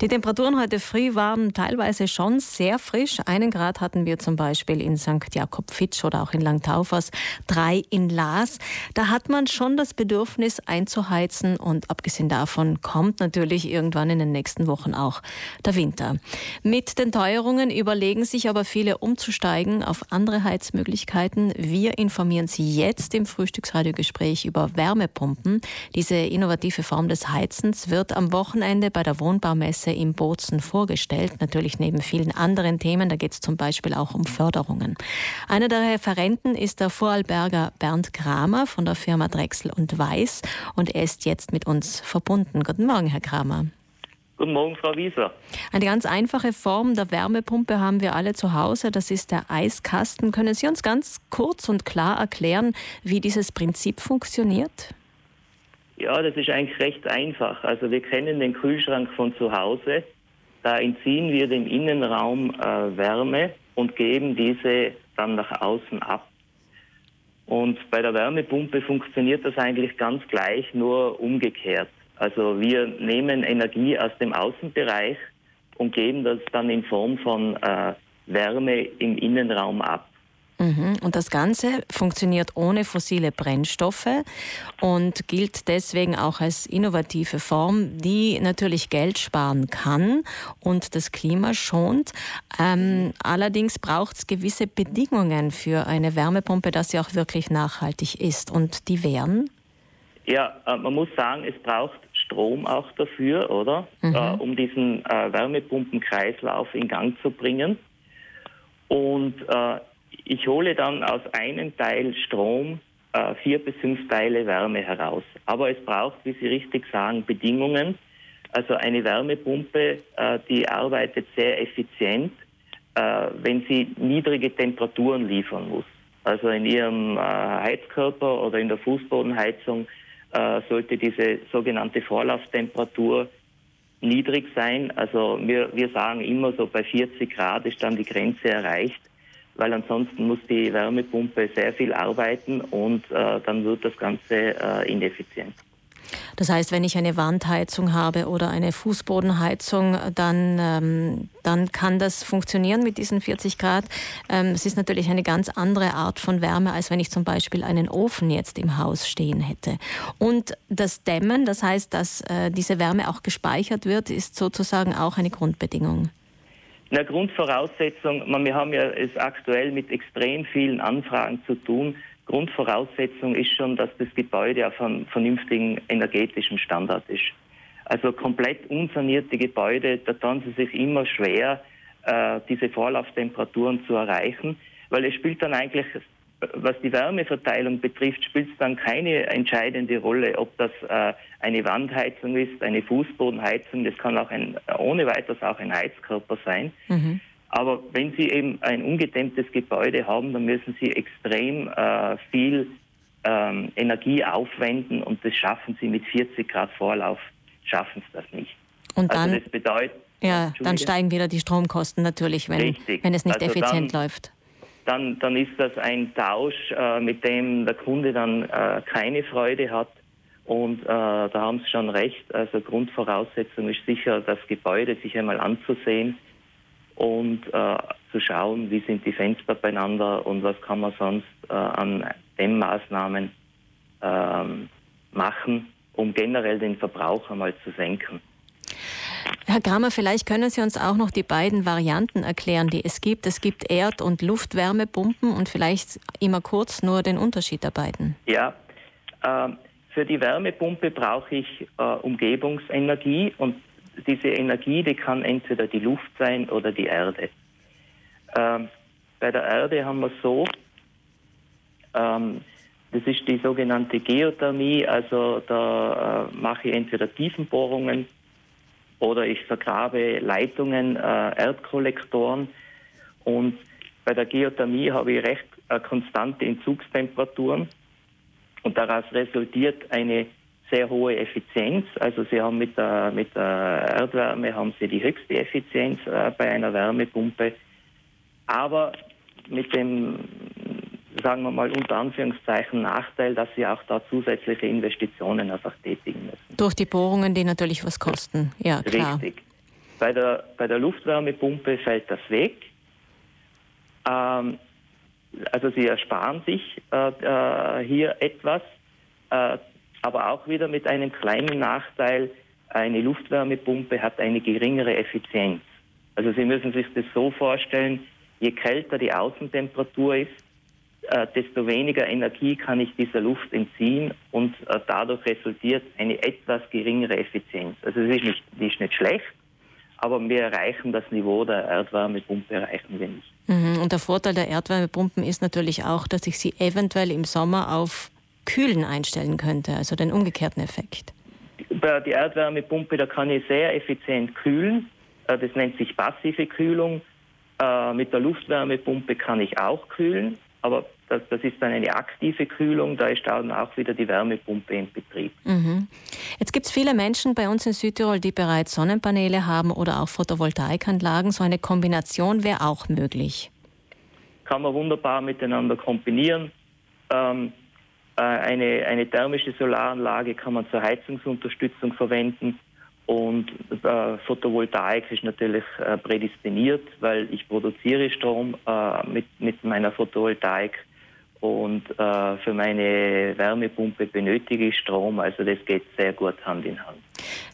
Die Temperaturen heute früh waren teilweise schon sehr frisch. Einen Grad hatten wir zum Beispiel in St. Jakob Fitsch oder auch in Langtaufers, drei in Laas. Da hat man schon das Bedürfnis einzuheizen und abgesehen davon kommt natürlich irgendwann in den nächsten Wochen auch der Winter. Mit den Teuerungen überlegen sich aber viele umzusteigen auf andere Heizmöglichkeiten. Wir informieren Sie jetzt im Frühstücksradiogespräch über Wärmepumpen. Diese innovative Form des Heizens wird am Wochenende bei der Wohnbaumesse Messe in Bozen vorgestellt, natürlich neben vielen anderen Themen. Da geht es zum Beispiel auch um Förderungen. Einer der Referenten ist der Vorarlberger Bernd Kramer von der Firma Drechsel und Weiß und er ist jetzt mit uns verbunden. Guten Morgen, Herr Kramer. Guten Morgen, Frau Wieser. Eine ganz einfache Form der Wärmepumpe haben wir alle zu Hause. Das ist der Eiskasten. Können Sie uns ganz kurz und klar erklären, wie dieses Prinzip funktioniert? Ja, das ist eigentlich recht einfach. Also wir kennen den Kühlschrank von zu Hause. Da entziehen wir dem Innenraum äh, Wärme und geben diese dann nach außen ab. Und bei der Wärmepumpe funktioniert das eigentlich ganz gleich, nur umgekehrt. Also wir nehmen Energie aus dem Außenbereich und geben das dann in Form von äh, Wärme im Innenraum ab. Mhm. Und das Ganze funktioniert ohne fossile Brennstoffe und gilt deswegen auch als innovative Form, die natürlich Geld sparen kann und das Klima schont. Ähm, allerdings braucht es gewisse Bedingungen für eine Wärmepumpe, dass sie auch wirklich nachhaltig ist. Und die wären? Ja, äh, man muss sagen, es braucht Strom auch dafür, oder? Mhm. Äh, um diesen äh, Wärmepumpenkreislauf in Gang zu bringen. Und äh, ich hole dann aus einem Teil Strom äh, vier bis fünf Teile Wärme heraus. Aber es braucht, wie Sie richtig sagen, Bedingungen. Also eine Wärmepumpe, äh, die arbeitet sehr effizient, äh, wenn sie niedrige Temperaturen liefern muss. Also in ihrem äh, Heizkörper oder in der Fußbodenheizung äh, sollte diese sogenannte Vorlauftemperatur niedrig sein. Also wir, wir sagen immer so bei 40 Grad ist dann die Grenze erreicht weil ansonsten muss die Wärmepumpe sehr viel arbeiten und äh, dann wird das Ganze äh, ineffizient. Das heißt, wenn ich eine Wandheizung habe oder eine Fußbodenheizung, dann, ähm, dann kann das funktionieren mit diesen 40 Grad. Ähm, es ist natürlich eine ganz andere Art von Wärme, als wenn ich zum Beispiel einen Ofen jetzt im Haus stehen hätte. Und das Dämmen, das heißt, dass äh, diese Wärme auch gespeichert wird, ist sozusagen auch eine Grundbedingung. Eine Grundvoraussetzung, wir haben ja es aktuell mit extrem vielen Anfragen zu tun. Grundvoraussetzung ist schon, dass das Gebäude auf einem vernünftigen energetischen Standard ist. Also komplett unsanierte Gebäude, da tun sie sich immer schwer, äh, diese Vorlauftemperaturen zu erreichen, weil es spielt dann eigentlich was die Wärmeverteilung betrifft, spielt es dann keine entscheidende Rolle, ob das äh, eine Wandheizung ist, eine Fußbodenheizung, das kann auch ein, ohne weiteres auch ein Heizkörper sein. Mhm. Aber wenn Sie eben ein ungedämmtes Gebäude haben, dann müssen Sie extrem äh, viel ähm, Energie aufwenden und das schaffen Sie mit 40 Grad Vorlauf, schaffen Sie das nicht. Und also dann, also das bedeutet, ja, dann steigen wieder die Stromkosten natürlich, wenn, wenn es nicht also effizient dann, läuft dann, dann ist das ein Tausch, äh, mit dem der Kunde dann äh, keine Freude hat. Und äh, da haben Sie schon recht. Also Grundvoraussetzung ist sicher, das Gebäude sich einmal anzusehen und äh, zu schauen, wie sind die Fenster beieinander und was kann man sonst äh, an Dämmmaßnahmen ähm, machen, um generell den Verbrauch einmal zu senken. Herr Kramer, vielleicht können Sie uns auch noch die beiden Varianten erklären, die es gibt. Es gibt Erd- und Luftwärmepumpen und vielleicht immer kurz nur den Unterschied der beiden. Ja, äh, für die Wärmepumpe brauche ich äh, Umgebungsenergie und diese Energie, die kann entweder die Luft sein oder die Erde. Äh, bei der Erde haben wir so, ähm, das ist die sogenannte Geothermie, also da äh, mache ich entweder Tiefenbohrungen oder ich vergrabe Leitungen, äh, Erdkollektoren und bei der Geothermie habe ich recht äh, konstante Entzugstemperaturen und daraus resultiert eine sehr hohe Effizienz. Also Sie haben mit der, mit der Erdwärme haben Sie die höchste Effizienz äh, bei einer Wärmepumpe. Aber mit dem sagen wir mal unter Anführungszeichen Nachteil, dass sie auch da zusätzliche Investitionen einfach tätigen müssen. Durch die Bohrungen, die natürlich was kosten. Ja, klar. Richtig. Bei der, bei der Luftwärmepumpe fällt das weg. Ähm, also sie ersparen sich äh, äh, hier etwas, äh, aber auch wieder mit einem kleinen Nachteil. Eine Luftwärmepumpe hat eine geringere Effizienz. Also Sie müssen sich das so vorstellen, je kälter die Außentemperatur ist, äh, desto weniger Energie kann ich dieser Luft entziehen und äh, dadurch resultiert eine etwas geringere Effizienz. Also es ist nicht, ist nicht schlecht, aber wir erreichen das Niveau der Erdwärmepumpe erreichen wir nicht. Mhm. Und der Vorteil der Erdwärmepumpen ist natürlich auch, dass ich sie eventuell im Sommer auf Kühlen einstellen könnte, also den umgekehrten Effekt. Bei der Erdwärmepumpe, da kann ich sehr effizient kühlen. Äh, das nennt sich passive Kühlung. Äh, mit der Luftwärmepumpe kann ich auch kühlen, aber das, das, ist dann eine aktive Kühlung, da ist dann auch wieder die Wärmepumpe in Betrieb. Mhm. Jetzt gibt es viele Menschen bei uns in Südtirol, die bereits Sonnenpaneele haben oder auch Photovoltaikanlagen. So eine Kombination wäre auch möglich. Kann man wunderbar miteinander kombinieren. Ähm, äh, eine, eine thermische Solaranlage kann man zur Heizungsunterstützung verwenden. Und äh, Photovoltaik ist natürlich äh, prädestiniert, weil ich produziere Strom äh, mit, mit meiner Photovoltaik und äh, für meine Wärmepumpe benötige ich Strom. Also das geht sehr gut Hand in Hand.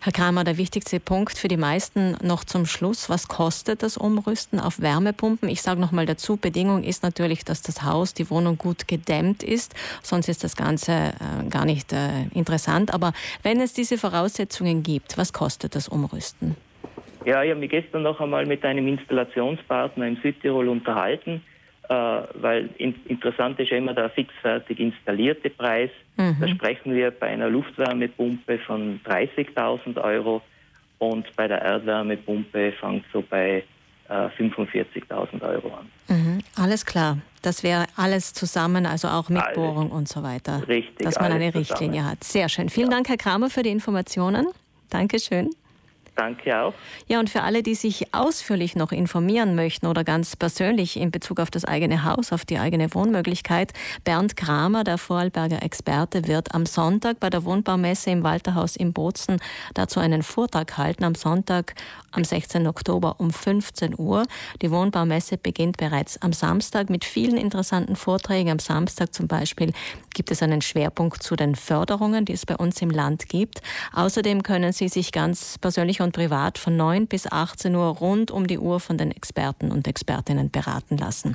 Herr Kramer, der wichtigste Punkt für die meisten noch zum Schluss. Was kostet das Umrüsten auf Wärmepumpen? Ich sage noch mal dazu, Bedingung ist natürlich, dass das Haus, die Wohnung gut gedämmt ist. Sonst ist das Ganze äh, gar nicht äh, interessant. Aber wenn es diese Voraussetzungen gibt, was kostet das Umrüsten? Ja, ich habe mich gestern noch einmal mit einem Installationspartner in Südtirol unterhalten weil in, interessant ist immer der fixfertig installierte Preis. Mhm. Da sprechen wir bei einer Luftwärmepumpe von 30.000 Euro und bei der Erdwärmepumpe fängt so bei äh, 45.000 Euro an. Mhm. Alles klar. Das wäre alles zusammen, also auch mit alles. Bohrung und so weiter. Richtig. Dass man eine Richtlinie zusammen. hat. Sehr schön. Vielen ja. Dank, Herr Kramer, für die Informationen. Dankeschön. Danke auch. Ja, und für alle, die sich ausführlich noch informieren möchten oder ganz persönlich in Bezug auf das eigene Haus, auf die eigene Wohnmöglichkeit, Bernd Kramer, der Vorarlberger Experte, wird am Sonntag bei der Wohnbaumesse im Walterhaus in Bozen dazu einen Vortrag halten. Am Sonntag, am 16. Oktober um 15 Uhr. Die Wohnbaumesse beginnt bereits am Samstag mit vielen interessanten Vorträgen. Am Samstag zum Beispiel gibt es einen Schwerpunkt zu den Förderungen, die es bei uns im Land gibt. Außerdem können Sie sich ganz persönlich und privat von 9 bis 18 Uhr rund um die Uhr von den Experten und Expertinnen beraten lassen.